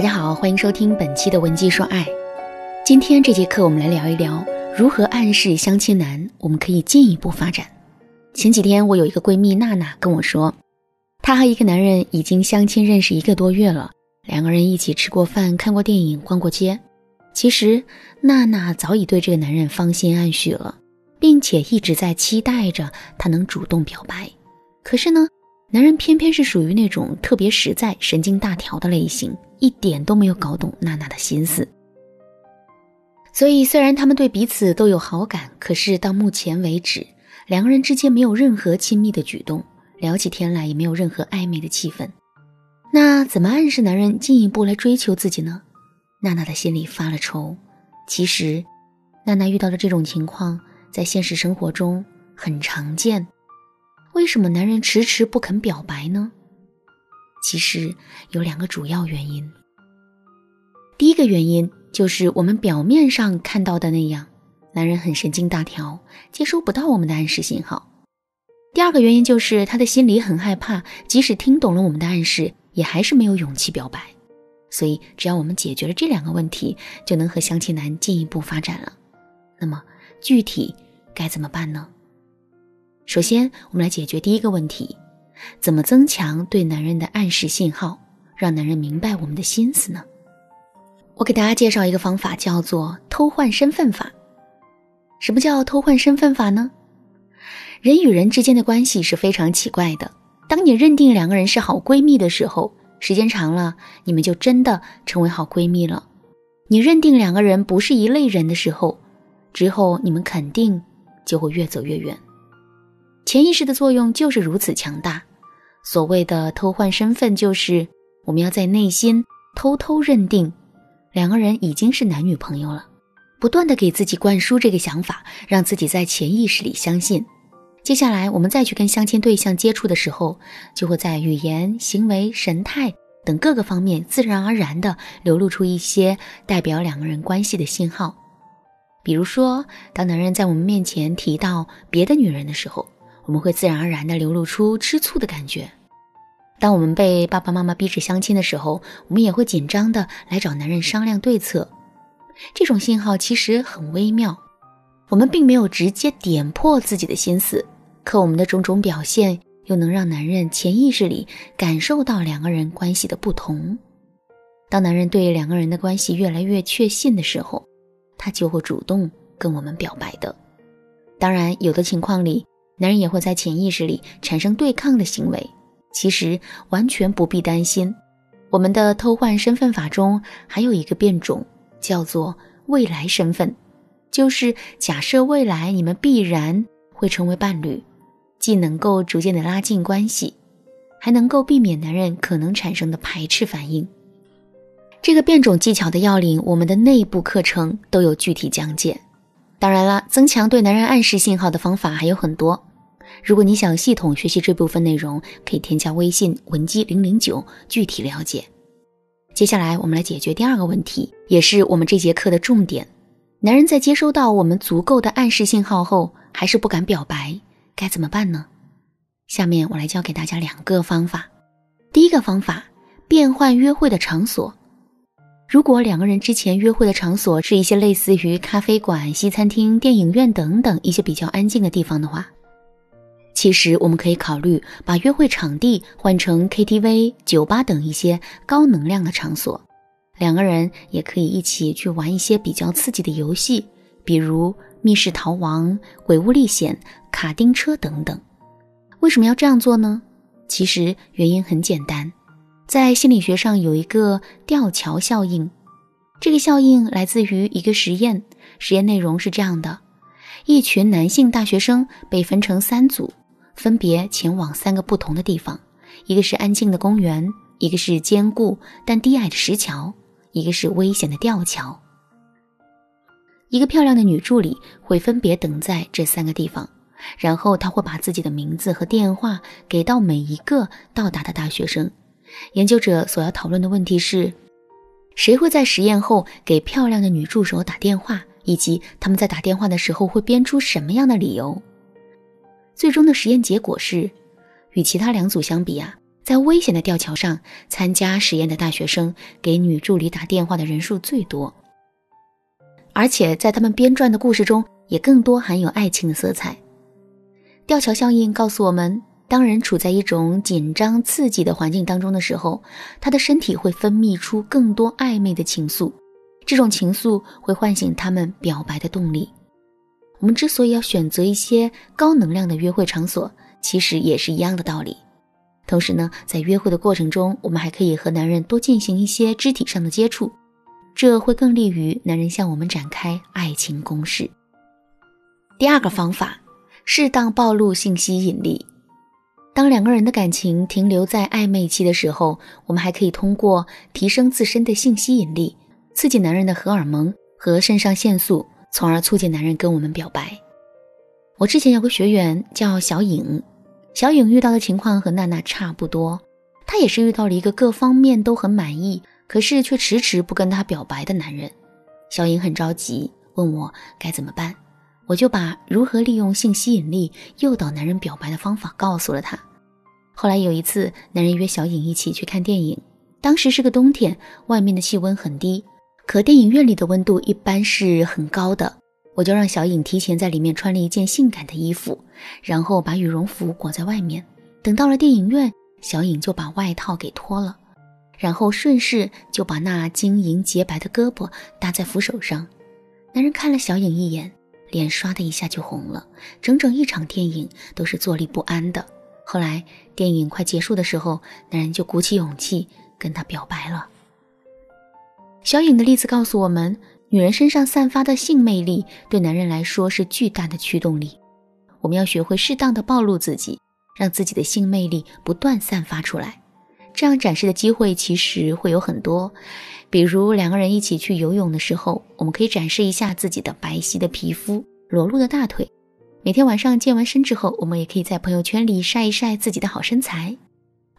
大家好，欢迎收听本期的文姬说爱。今天这节课，我们来聊一聊如何暗示相亲男，我们可以进一步发展。前几天，我有一个闺蜜娜娜跟我说，她和一个男人已经相亲认识一个多月了，两个人一起吃过饭、看过电影、逛过街。其实，娜娜早已对这个男人芳心暗许了，并且一直在期待着他能主动表白。可是呢？男人偏偏是属于那种特别实在、神经大条的类型，一点都没有搞懂娜娜的心思。所以，虽然他们对彼此都有好感，可是到目前为止，两个人之间没有任何亲密的举动，聊起天来也没有任何暧昧的气氛。那怎么暗示男人进一步来追求自己呢？娜娜的心里发了愁。其实，娜娜遇到的这种情况，在现实生活中很常见。为什么男人迟迟不肯表白呢？其实有两个主要原因。第一个原因就是我们表面上看到的那样，男人很神经大条，接收不到我们的暗示信号。第二个原因就是他的心里很害怕，即使听懂了我们的暗示，也还是没有勇气表白。所以，只要我们解决了这两个问题，就能和相亲男进一步发展了。那么，具体该怎么办呢？首先，我们来解决第一个问题：怎么增强对男人的暗示信号，让男人明白我们的心思呢？我给大家介绍一个方法，叫做偷换身份法。什么叫偷换身份法呢？人与人之间的关系是非常奇怪的。当你认定两个人是好闺蜜的时候，时间长了，你们就真的成为好闺蜜了。你认定两个人不是一类人的时候，之后你们肯定就会越走越远。潜意识的作用就是如此强大。所谓的偷换身份，就是我们要在内心偷偷认定两个人已经是男女朋友了，不断的给自己灌输这个想法，让自己在潜意识里相信。接下来我们再去跟相亲对象接触的时候，就会在语言、行为、神态等各个方面自然而然的流露出一些代表两个人关系的信号。比如说，当男人在我们面前提到别的女人的时候。我们会自然而然地流露出吃醋的感觉。当我们被爸爸妈妈逼着相亲的时候，我们也会紧张地来找男人商量对策。这种信号其实很微妙，我们并没有直接点破自己的心思，可我们的种种表现又能让男人潜意识里感受到两个人关系的不同。当男人对两个人的关系越来越确信的时候，他就会主动跟我们表白的。当然，有的情况里。男人也会在潜意识里产生对抗的行为，其实完全不必担心。我们的偷换身份法中还有一个变种，叫做未来身份，就是假设未来你们必然会成为伴侣，既能够逐渐的拉近关系，还能够避免男人可能产生的排斥反应。这个变种技巧的要领，我们的内部课程都有具体讲解。当然了，增强对男人暗示信号的方法还有很多。如果你想系统学习这部分内容，可以添加微信文姬零零九，具体了解。接下来我们来解决第二个问题，也是我们这节课的重点：男人在接收到我们足够的暗示信号后，还是不敢表白，该怎么办呢？下面我来教给大家两个方法。第一个方法，变换约会的场所。如果两个人之前约会的场所是一些类似于咖啡馆、西餐厅、电影院等等一些比较安静的地方的话，其实我们可以考虑把约会场地换成 KTV、酒吧等一些高能量的场所，两个人也可以一起去玩一些比较刺激的游戏，比如密室逃亡、鬼屋历险、卡丁车等等。为什么要这样做呢？其实原因很简单，在心理学上有一个吊桥效应，这个效应来自于一个实验，实验内容是这样的：一群男性大学生被分成三组。分别前往三个不同的地方，一个是安静的公园，一个是坚固但低矮的石桥，一个是危险的吊桥。一个漂亮的女助理会分别等在这三个地方，然后她会把自己的名字和电话给到每一个到达的大学生。研究者所要讨论的问题是：谁会在实验后给漂亮的女助手打电话，以及他们在打电话的时候会编出什么样的理由？最终的实验结果是，与其他两组相比啊，在危险的吊桥上参加实验的大学生，给女助理打电话的人数最多。而且在他们编撰的故事中，也更多含有爱情的色彩。吊桥效应告诉我们，当人处在一种紧张刺激的环境当中的时候，他的身体会分泌出更多暧昧的情愫，这种情愫会唤醒他们表白的动力。我们之所以要选择一些高能量的约会场所，其实也是一样的道理。同时呢，在约会的过程中，我们还可以和男人多进行一些肢体上的接触。这会更利于男人向我们展开爱情攻势。第二个方法，适当暴露性吸引力。当两个人的感情停留在暧昧期的时候，我们还可以通过提升自身的性吸引力，刺激男人的荷尔蒙和肾上腺素，从而促进男人跟我们表白。我之前有个学员叫小颖，小颖遇到的情况和娜娜差不多，她也是遇到了一个各方面都很满意。可是却迟迟不跟她表白的男人，小颖很着急，问我该怎么办。我就把如何利用性吸引力诱导男人表白的方法告诉了他。后来有一次，男人约小颖一起去看电影，当时是个冬天，外面的气温很低，可电影院里的温度一般是很高的。我就让小颖提前在里面穿了一件性感的衣服，然后把羽绒服裹在外面。等到了电影院，小颖就把外套给脱了。然后顺势就把那晶莹洁白的胳膊搭在扶手上，男人看了小影一眼，脸唰的一下就红了。整整一场电影都是坐立不安的。后来电影快结束的时候，男人就鼓起勇气跟她表白了。小颖的例子告诉我们，女人身上散发的性魅力对男人来说是巨大的驱动力。我们要学会适当的暴露自己，让自己的性魅力不断散发出来。这样展示的机会其实会有很多，比如两个人一起去游泳的时候，我们可以展示一下自己的白皙的皮肤、裸露的大腿。每天晚上健完身之后，我们也可以在朋友圈里晒一晒自己的好身材。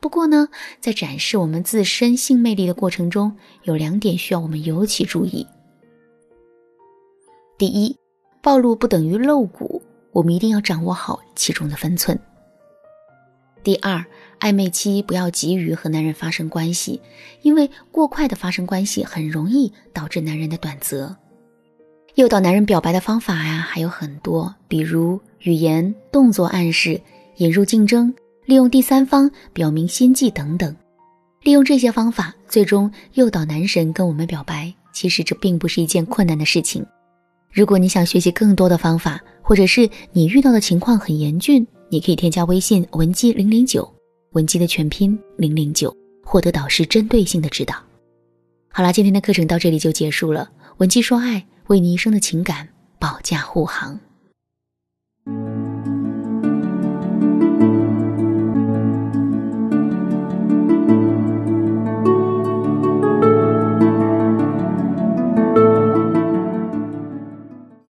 不过呢，在展示我们自身性魅力的过程中，有两点需要我们尤其注意。第一，暴露不等于露骨，我们一定要掌握好其中的分寸。第二。暧昧期不要急于和男人发生关系，因为过快的发生关系很容易导致男人的短择。诱导男人表白的方法呀还有很多，比如语言、动作暗示、引入竞争、利用第三方表明心迹等等。利用这些方法，最终诱导男神跟我们表白，其实这并不是一件困难的事情。如果你想学习更多的方法，或者是你遇到的情况很严峻，你可以添加微信文姬零零九。文姬的全拼零零九，获得导师针对性的指导。好了，今天的课程到这里就结束了。文姬说爱，为你一生的情感保驾护航。